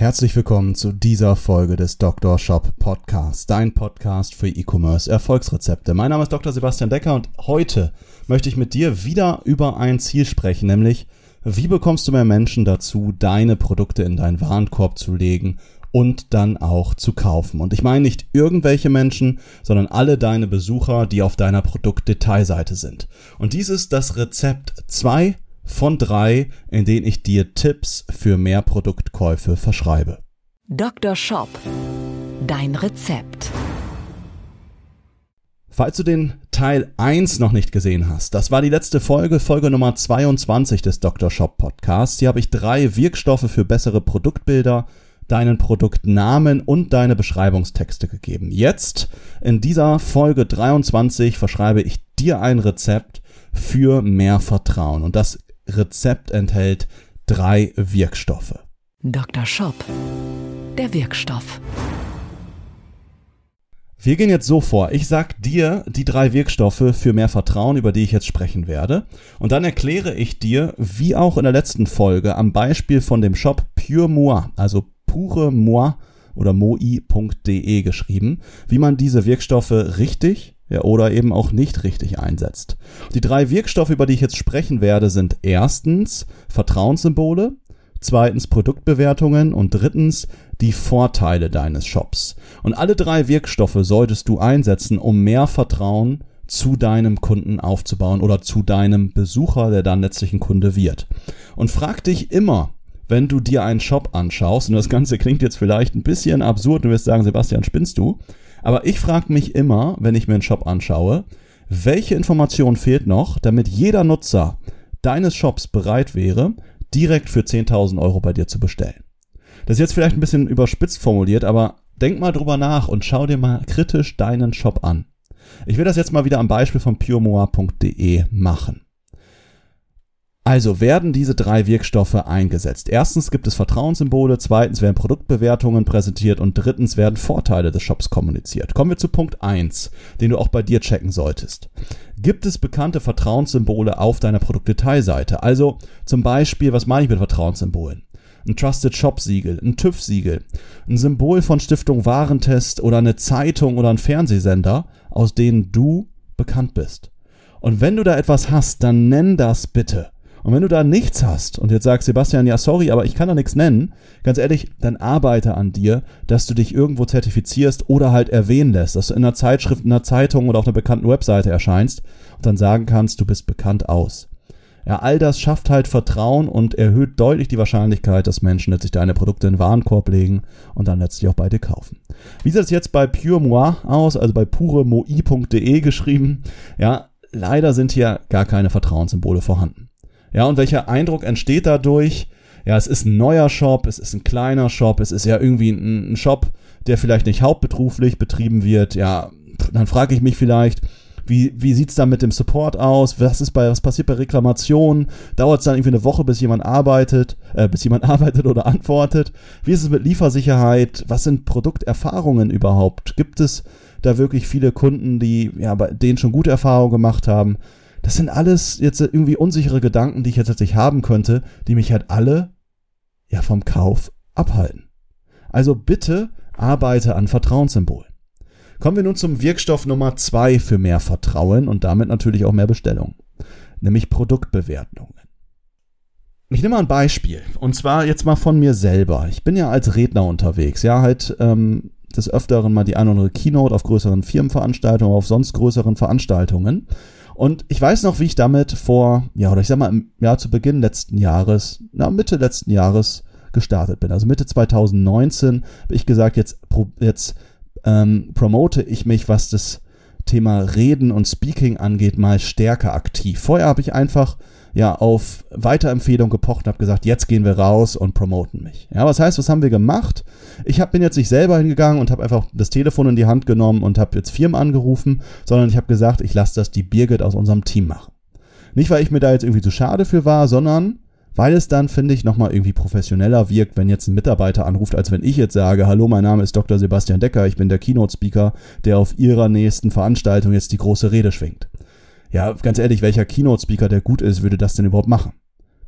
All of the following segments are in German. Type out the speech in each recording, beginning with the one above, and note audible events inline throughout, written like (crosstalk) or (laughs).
Herzlich willkommen zu dieser Folge des Dr. Shop Podcasts, dein Podcast für E-Commerce Erfolgsrezepte. Mein Name ist Dr. Sebastian Decker und heute möchte ich mit dir wieder über ein Ziel sprechen, nämlich wie bekommst du mehr Menschen dazu, deine Produkte in deinen Warenkorb zu legen und dann auch zu kaufen. Und ich meine nicht irgendwelche Menschen, sondern alle deine Besucher, die auf deiner Produktdetailseite sind. Und dies ist das Rezept 2 von 3, in denen ich dir Tipps für mehr Produktkäufe verschreibe. Dr. Shop. Dein Rezept. Falls du den Teil 1 noch nicht gesehen hast, das war die letzte Folge, Folge Nummer 22 des Dr. Shop Podcasts. Hier habe ich drei Wirkstoffe für bessere Produktbilder deinen Produktnamen und deine Beschreibungstexte gegeben. Jetzt, in dieser Folge 23, verschreibe ich dir ein Rezept für mehr Vertrauen. Und das Rezept enthält drei Wirkstoffe. Dr. Shop. Der Wirkstoff. Wir gehen jetzt so vor. Ich sag dir die drei Wirkstoffe für mehr Vertrauen, über die ich jetzt sprechen werde. Und dann erkläre ich dir, wie auch in der letzten Folge, am Beispiel von dem Shop Pure Moi, also pure moi oder moi.de geschrieben, wie man diese Wirkstoffe richtig ja, oder eben auch nicht richtig einsetzt. Die drei Wirkstoffe, über die ich jetzt sprechen werde, sind erstens Vertrauenssymbole, zweitens Produktbewertungen und drittens die Vorteile deines Shops. Und alle drei Wirkstoffe solltest du einsetzen, um mehr Vertrauen zu deinem Kunden aufzubauen oder zu deinem Besucher, der dann letztlich ein Kunde wird. Und frag dich immer, wenn du dir einen Shop anschaust, und das Ganze klingt jetzt vielleicht ein bisschen absurd, du wirst sagen, Sebastian, spinnst du? Aber ich frage mich immer, wenn ich mir einen Shop anschaue, welche Information fehlt noch, damit jeder Nutzer deines Shops bereit wäre, direkt für 10.000 Euro bei dir zu bestellen. Das ist jetzt vielleicht ein bisschen überspitzt formuliert, aber denk mal drüber nach und schau dir mal kritisch deinen Shop an. Ich will das jetzt mal wieder am Beispiel von puremoa.de machen. Also werden diese drei Wirkstoffe eingesetzt. Erstens gibt es Vertrauenssymbole, zweitens werden Produktbewertungen präsentiert und drittens werden Vorteile des Shops kommuniziert. Kommen wir zu Punkt eins, den du auch bei dir checken solltest. Gibt es bekannte Vertrauenssymbole auf deiner Produktdetailseite? Also zum Beispiel, was meine ich mit Vertrauenssymbolen? Ein Trusted Shop Siegel, ein TÜV Siegel, ein Symbol von Stiftung Warentest oder eine Zeitung oder ein Fernsehsender, aus denen du bekannt bist. Und wenn du da etwas hast, dann nenn das bitte. Und wenn du da nichts hast und jetzt sagst, Sebastian, ja, sorry, aber ich kann da nichts nennen, ganz ehrlich, dann arbeite an dir, dass du dich irgendwo zertifizierst oder halt erwähnen lässt, dass du in einer Zeitschrift, in einer Zeitung oder auf einer bekannten Webseite erscheinst und dann sagen kannst, du bist bekannt aus. Ja, all das schafft halt Vertrauen und erhöht deutlich die Wahrscheinlichkeit, dass Menschen letztlich deine Produkte in den Warenkorb legen und dann letztlich auch bei dir kaufen. Wie sieht es jetzt bei Pure Moi aus, also bei puremoi.de geschrieben? Ja, leider sind hier gar keine Vertrauenssymbole vorhanden. Ja, und welcher Eindruck entsteht dadurch? Ja, es ist ein neuer Shop, es ist ein kleiner Shop, es ist ja irgendwie ein, ein Shop, der vielleicht nicht hauptberuflich betrieben wird. Ja, dann frage ich mich vielleicht, wie, wie sieht's da mit dem Support aus? Was ist bei, was passiert bei Reklamationen? Dauert es dann irgendwie eine Woche, bis jemand arbeitet, äh, bis jemand (laughs) arbeitet oder antwortet? Wie ist es mit Liefersicherheit? Was sind Produkterfahrungen überhaupt? Gibt es da wirklich viele Kunden, die ja bei denen schon gute Erfahrungen gemacht haben? Das sind alles jetzt irgendwie unsichere Gedanken, die ich jetzt tatsächlich haben könnte, die mich halt alle ja vom Kauf abhalten. Also bitte arbeite an Vertrauenssymbolen. Kommen wir nun zum Wirkstoff Nummer zwei für mehr Vertrauen und damit natürlich auch mehr Bestellungen, nämlich Produktbewertungen. Ich nehme mal ein Beispiel und zwar jetzt mal von mir selber. Ich bin ja als Redner unterwegs, ja halt ähm, des Öfteren mal die ein oder andere Keynote auf größeren Firmenveranstaltungen, auf sonst größeren Veranstaltungen. Und ich weiß noch, wie ich damit vor, ja, oder ich sag mal im Jahr zu Beginn letzten Jahres, na, Mitte letzten Jahres gestartet bin. Also Mitte 2019 habe ich gesagt, jetzt, jetzt ähm, promote ich mich, was das Thema Reden und Speaking angeht, mal stärker aktiv. Vorher habe ich einfach ja auf Weiterempfehlung gepocht und habe gesagt, jetzt gehen wir raus und promoten mich. Ja, was heißt, was haben wir gemacht? Ich hab, bin jetzt nicht selber hingegangen und habe einfach das Telefon in die Hand genommen und habe jetzt Firmen angerufen, sondern ich habe gesagt, ich lasse das die Birgit aus unserem Team machen. Nicht, weil ich mir da jetzt irgendwie zu schade für war, sondern weil es dann, finde ich, nochmal irgendwie professioneller wirkt, wenn jetzt ein Mitarbeiter anruft, als wenn ich jetzt sage, hallo, mein Name ist Dr. Sebastian Decker, ich bin der Keynote-Speaker, der auf Ihrer nächsten Veranstaltung jetzt die große Rede schwingt. Ja, ganz ehrlich, welcher Keynote-Speaker, der gut ist, würde das denn überhaupt machen?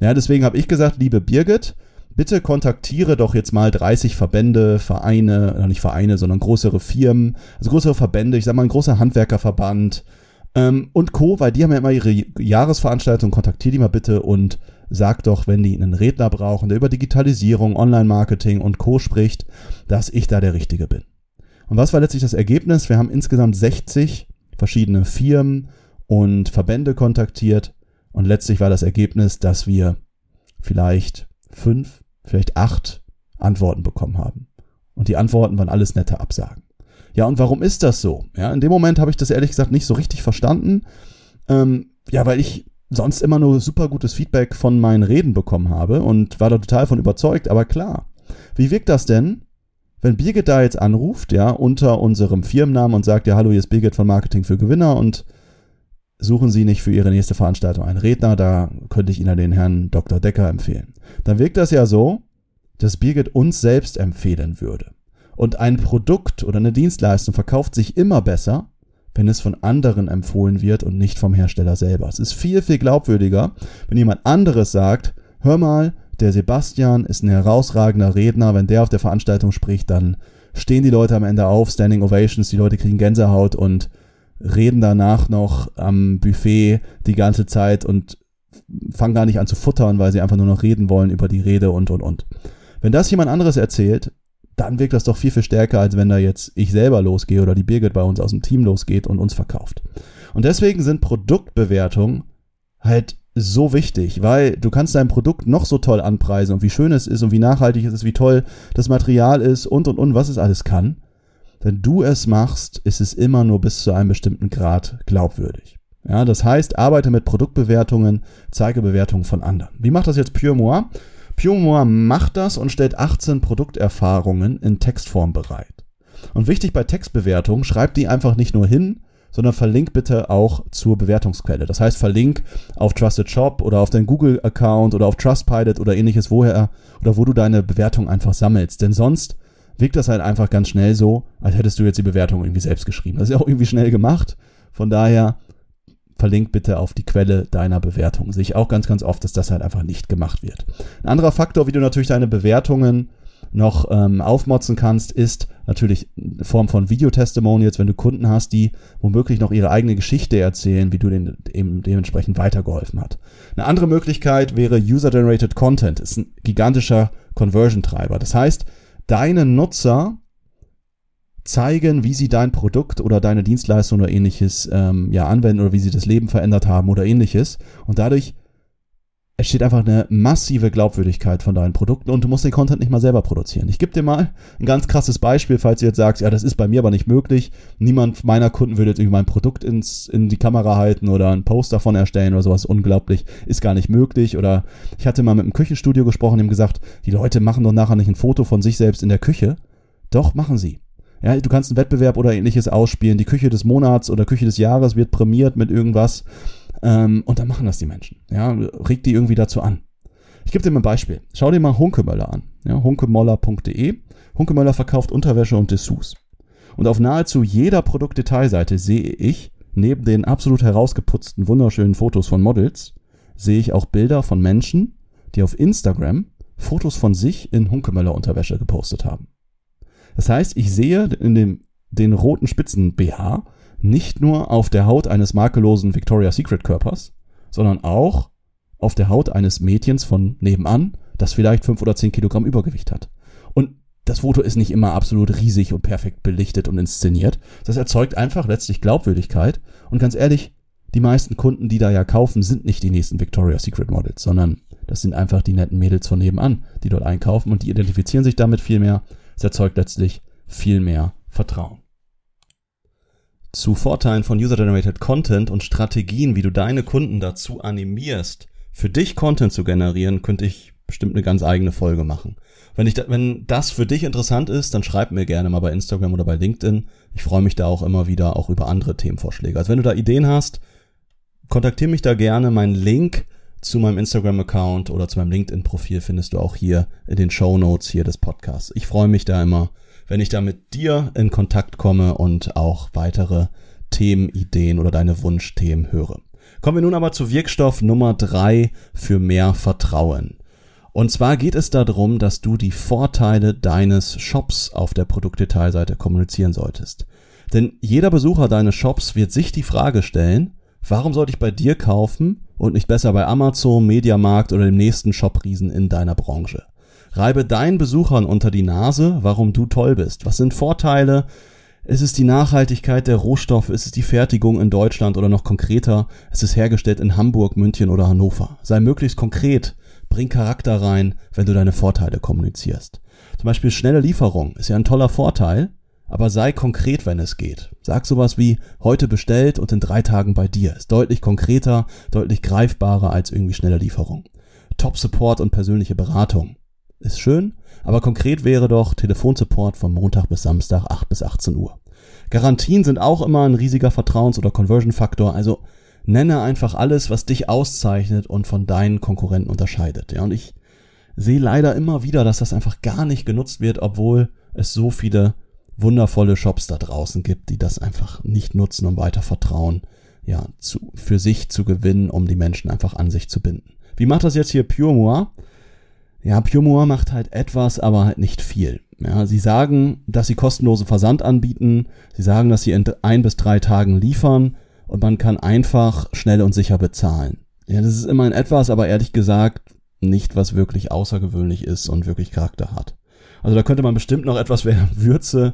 Ja, deswegen habe ich gesagt, liebe Birgit, bitte kontaktiere doch jetzt mal 30 Verbände, Vereine, nicht Vereine, sondern größere Firmen, also größere Verbände, ich sag mal ein großer Handwerkerverband ähm, und Co., weil die haben ja immer ihre Jahresveranstaltung, kontaktiere die mal bitte und sag doch, wenn die einen Redner brauchen, der über Digitalisierung, Online-Marketing und Co. spricht, dass ich da der Richtige bin. Und was war letztlich das Ergebnis? Wir haben insgesamt 60 verschiedene Firmen und Verbände kontaktiert und letztlich war das Ergebnis, dass wir vielleicht fünf, vielleicht acht Antworten bekommen haben. Und die Antworten waren alles nette Absagen. Ja, und warum ist das so? Ja, in dem Moment habe ich das ehrlich gesagt nicht so richtig verstanden. Ähm, ja, weil ich sonst immer nur super gutes Feedback von meinen Reden bekommen habe und war da total von überzeugt. Aber klar, wie wirkt das denn, wenn Birgit da jetzt anruft, ja, unter unserem Firmennamen und sagt, ja, hallo, hier ist Birgit von Marketing für Gewinner und suchen Sie nicht für Ihre nächste Veranstaltung einen Redner, da könnte ich Ihnen den Herrn Dr. Decker empfehlen. Dann wirkt das ja so, dass Birgit uns selbst empfehlen würde. Und ein Produkt oder eine Dienstleistung verkauft sich immer besser, wenn es von anderen empfohlen wird und nicht vom Hersteller selber. Es ist viel, viel glaubwürdiger, wenn jemand anderes sagt, hör mal, der Sebastian ist ein herausragender Redner, wenn der auf der Veranstaltung spricht, dann stehen die Leute am Ende auf, Standing Ovations, die Leute kriegen Gänsehaut und reden danach noch am Buffet die ganze Zeit und fangen gar nicht an zu futtern, weil sie einfach nur noch reden wollen über die Rede und und und. Wenn das jemand anderes erzählt, dann wirkt das doch viel, viel stärker, als wenn da jetzt ich selber losgehe oder die Birgit bei uns aus dem Team losgeht und uns verkauft. Und deswegen sind Produktbewertungen halt so wichtig, weil du kannst dein Produkt noch so toll anpreisen und wie schön es ist und wie nachhaltig es ist, wie toll das Material ist und und und was es alles kann. Wenn du es machst, ist es immer nur bis zu einem bestimmten Grad glaubwürdig. Ja, das heißt, arbeite mit Produktbewertungen, zeige Bewertungen von anderen. Wie macht das jetzt Pure Moi? Pure macht das und stellt 18 Produkterfahrungen in Textform bereit. Und wichtig bei Textbewertungen, schreibt die einfach nicht nur hin, sondern verlink bitte auch zur Bewertungsquelle. Das heißt, verlink auf Trusted Shop oder auf deinen Google-Account oder auf Trustpilot oder ähnliches, woher oder wo du deine Bewertung einfach sammelst. Denn sonst wirkt das halt einfach ganz schnell so, als hättest du jetzt die Bewertung irgendwie selbst geschrieben. Das ist ja auch irgendwie schnell gemacht. Von daher verlink bitte auf die Quelle deiner Bewertung. Sehe ich auch ganz, ganz oft, dass das halt einfach nicht gemacht wird. Ein anderer Faktor, wie du natürlich deine Bewertungen noch ähm, aufmotzen kannst, ist natürlich in Form von Videotestimonials, wenn du Kunden hast, die womöglich noch ihre eigene Geschichte erzählen, wie du denen eben dementsprechend weitergeholfen hat. Eine andere Möglichkeit wäre User-Generated Content. Ist ein gigantischer Conversion-Treiber. Das heißt, deine Nutzer zeigen, wie sie dein Produkt oder deine Dienstleistung oder ähnliches ähm, ja anwenden oder wie sie das Leben verändert haben oder ähnliches. Und dadurch entsteht einfach eine massive Glaubwürdigkeit von deinen Produkten und du musst den Content nicht mal selber produzieren. Ich gebe dir mal ein ganz krasses Beispiel, falls du jetzt sagst, ja, das ist bei mir aber nicht möglich. Niemand meiner Kunden würde jetzt irgendwie mein Produkt ins, in die Kamera halten oder einen Post davon erstellen oder sowas. Unglaublich, ist gar nicht möglich. Oder ich hatte mal mit einem Küchenstudio gesprochen, dem gesagt, die Leute machen doch nachher nicht ein Foto von sich selbst in der Küche. Doch, machen sie. Ja, du kannst einen Wettbewerb oder ähnliches ausspielen. Die Küche des Monats oder Küche des Jahres wird prämiert mit irgendwas. Ähm, und dann machen das die Menschen. Ja, regt die irgendwie dazu an. Ich gebe dir mal ein Beispiel. Schau dir mal Hunkemöller an. Ja, hunkemoller.de. Hunkemöller verkauft Unterwäsche und Dessous. Und auf nahezu jeder Produktdetailseite sehe ich, neben den absolut herausgeputzten, wunderschönen Fotos von Models, sehe ich auch Bilder von Menschen, die auf Instagram Fotos von sich in Hunkemöller Unterwäsche gepostet haben. Das heißt, ich sehe in dem, den roten Spitzen BH nicht nur auf der Haut eines makellosen Victoria's Secret Körpers, sondern auch auf der Haut eines Mädchens von nebenan, das vielleicht fünf oder zehn Kilogramm Übergewicht hat. Und das Foto ist nicht immer absolut riesig und perfekt belichtet und inszeniert. Das erzeugt einfach letztlich Glaubwürdigkeit. Und ganz ehrlich, die meisten Kunden, die da ja kaufen, sind nicht die nächsten Victoria's Secret Models, sondern das sind einfach die netten Mädels von nebenan, die dort einkaufen und die identifizieren sich damit viel mehr es erzeugt letztlich viel mehr Vertrauen. zu Vorteilen von User-Generated Content und Strategien, wie du deine Kunden dazu animierst, für dich Content zu generieren, könnte ich bestimmt eine ganz eigene Folge machen. Wenn, ich da, wenn das für dich interessant ist, dann schreib mir gerne mal bei Instagram oder bei LinkedIn. Ich freue mich da auch immer wieder auch über andere Themenvorschläge. Also wenn du da Ideen hast, kontaktiere mich da gerne. Mein Link zu meinem Instagram-Account oder zu meinem LinkedIn-Profil findest du auch hier in den Show Notes hier des Podcasts. Ich freue mich da immer, wenn ich da mit dir in Kontakt komme und auch weitere Themenideen oder deine Wunschthemen höre. Kommen wir nun aber zu Wirkstoff Nummer drei für mehr Vertrauen. Und zwar geht es darum, dass du die Vorteile deines Shops auf der Produktdetailseite kommunizieren solltest. Denn jeder Besucher deines Shops wird sich die Frage stellen, warum sollte ich bei dir kaufen und nicht besser bei Amazon, Mediamarkt oder dem nächsten Shopriesen in deiner Branche? Reibe deinen Besuchern unter die Nase, warum du toll bist. Was sind Vorteile? Ist es die Nachhaltigkeit der Rohstoffe? Ist es die Fertigung in Deutschland oder noch konkreter? Ist es hergestellt in Hamburg, München oder Hannover? Sei möglichst konkret bring Charakter rein, wenn du deine Vorteile kommunizierst. Zum Beispiel schnelle Lieferung ist ja ein toller Vorteil, aber sei konkret, wenn es geht. Sag sowas wie heute bestellt und in drei Tagen bei dir. Ist deutlich konkreter, deutlich greifbarer als irgendwie schnelle Lieferung. Top Support und persönliche Beratung. Ist schön, aber konkret wäre doch Telefonsupport von Montag bis Samstag 8 bis 18 Uhr. Garantien sind auch immer ein riesiger Vertrauens- oder Conversion-Faktor, also Nenne einfach alles, was dich auszeichnet und von deinen Konkurrenten unterscheidet. Ja, und ich sehe leider immer wieder, dass das einfach gar nicht genutzt wird, obwohl es so viele wundervolle Shops da draußen gibt, die das einfach nicht nutzen, um weiter Vertrauen ja, zu, für sich zu gewinnen, um die Menschen einfach an sich zu binden. Wie macht das jetzt hier Pure Moi? Ja, Pure Moi macht halt etwas, aber halt nicht viel. Ja, sie sagen, dass sie kostenlose Versand anbieten. Sie sagen, dass sie in ein bis drei Tagen liefern und man kann einfach schnell und sicher bezahlen. Ja, das ist immer ein etwas, aber ehrlich gesagt nicht, was wirklich außergewöhnlich ist und wirklich Charakter hat. Also da könnte man bestimmt noch etwas mehr (laughs) Würze,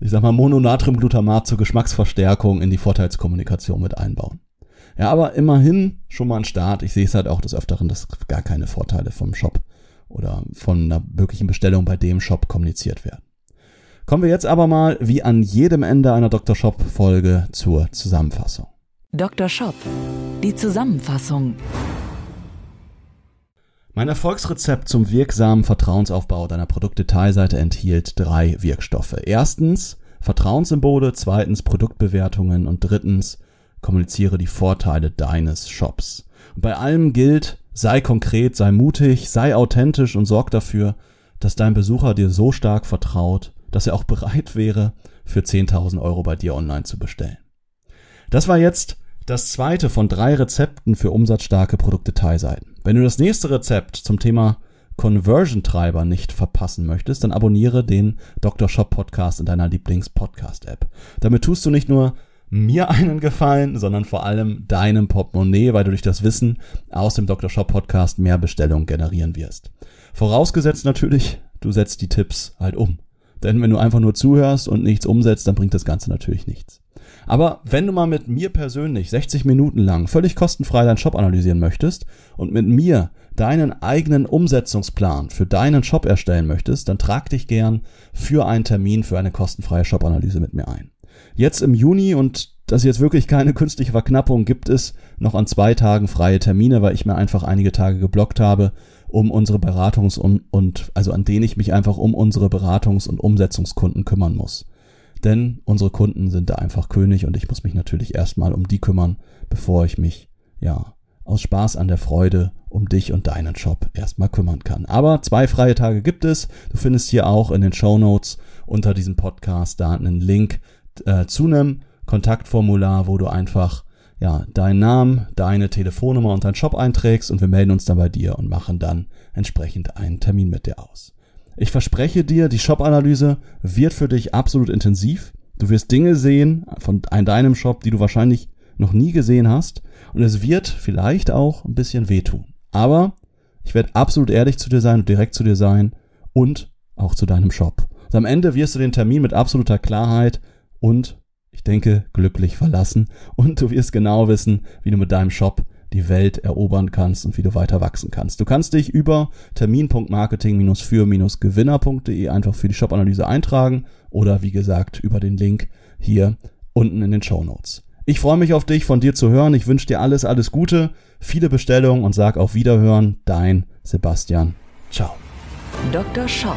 ich sag mal Mononatriumglutamat zur Geschmacksverstärkung in die Vorteilskommunikation mit einbauen. Ja, aber immerhin schon mal ein Start. Ich sehe es halt auch des Öfteren, dass gar keine Vorteile vom Shop oder von einer wirklichen Bestellung bei dem Shop kommuniziert werden. Kommen wir jetzt aber mal wie an jedem Ende einer Dr. Shop Folge zur Zusammenfassung. Dr. Shop, die Zusammenfassung. Mein Erfolgsrezept zum wirksamen Vertrauensaufbau deiner Produktdetailseite enthielt drei Wirkstoffe. Erstens Vertrauenssymbole, zweitens Produktbewertungen und drittens kommuniziere die Vorteile deines Shops. Und bei allem gilt, sei konkret, sei mutig, sei authentisch und sorg dafür, dass dein Besucher dir so stark vertraut, dass er auch bereit wäre, für 10.000 Euro bei dir online zu bestellen. Das war jetzt das zweite von drei Rezepten für umsatzstarke Produktdetailseiten. Wenn du das nächste Rezept zum Thema Conversion-Treiber nicht verpassen möchtest, dann abonniere den Dr. Shop Podcast in deiner Lieblings-Podcast-App. Damit tust du nicht nur mir einen Gefallen, sondern vor allem deinem Portemonnaie, weil du durch das Wissen aus dem Dr. Shop Podcast mehr Bestellungen generieren wirst. Vorausgesetzt natürlich, du setzt die Tipps halt um. Denn wenn du einfach nur zuhörst und nichts umsetzt, dann bringt das Ganze natürlich nichts. Aber wenn du mal mit mir persönlich 60 Minuten lang völlig kostenfrei deinen Shop analysieren möchtest und mit mir deinen eigenen Umsetzungsplan für deinen Shop erstellen möchtest, dann trag dich gern für einen Termin für eine kostenfreie Shop-Analyse mit mir ein. Jetzt im Juni und das ist jetzt wirklich keine künstliche Verknappung, gibt es noch an zwei Tagen freie Termine, weil ich mir einfach einige Tage geblockt habe, um unsere Beratungs- und, und also an denen ich mich einfach um unsere Beratungs- und Umsetzungskunden kümmern muss. Denn unsere Kunden sind da einfach König und ich muss mich natürlich erstmal um die kümmern, bevor ich mich, ja, aus Spaß an der Freude um dich und deinen Shop erstmal kümmern kann. Aber zwei freie Tage gibt es. Du findest hier auch in den Show Notes unter diesem Podcast da einen Link äh, zu einem Kontaktformular, wo du einfach ja, deinen Namen, deine Telefonnummer und deinen Shop einträgst und wir melden uns dann bei dir und machen dann entsprechend einen Termin mit dir aus. Ich verspreche dir, die Shop-Analyse wird für dich absolut intensiv. Du wirst Dinge sehen von deinem Shop, die du wahrscheinlich noch nie gesehen hast und es wird vielleicht auch ein bisschen wehtun. Aber ich werde absolut ehrlich zu dir sein und direkt zu dir sein und auch zu deinem Shop. Und am Ende wirst du den Termin mit absoluter Klarheit und ich denke, glücklich verlassen und du wirst genau wissen, wie du mit deinem Shop die Welt erobern kannst und wie du weiter wachsen kannst. Du kannst dich über termin.marketing-für-gewinner.de einfach für die Shop-Analyse eintragen oder wie gesagt über den Link hier unten in den Show Notes. Ich freue mich auf dich, von dir zu hören. Ich wünsche dir alles, alles Gute, viele Bestellungen und sag auf Wiederhören, dein Sebastian. Ciao. Dr. Shop,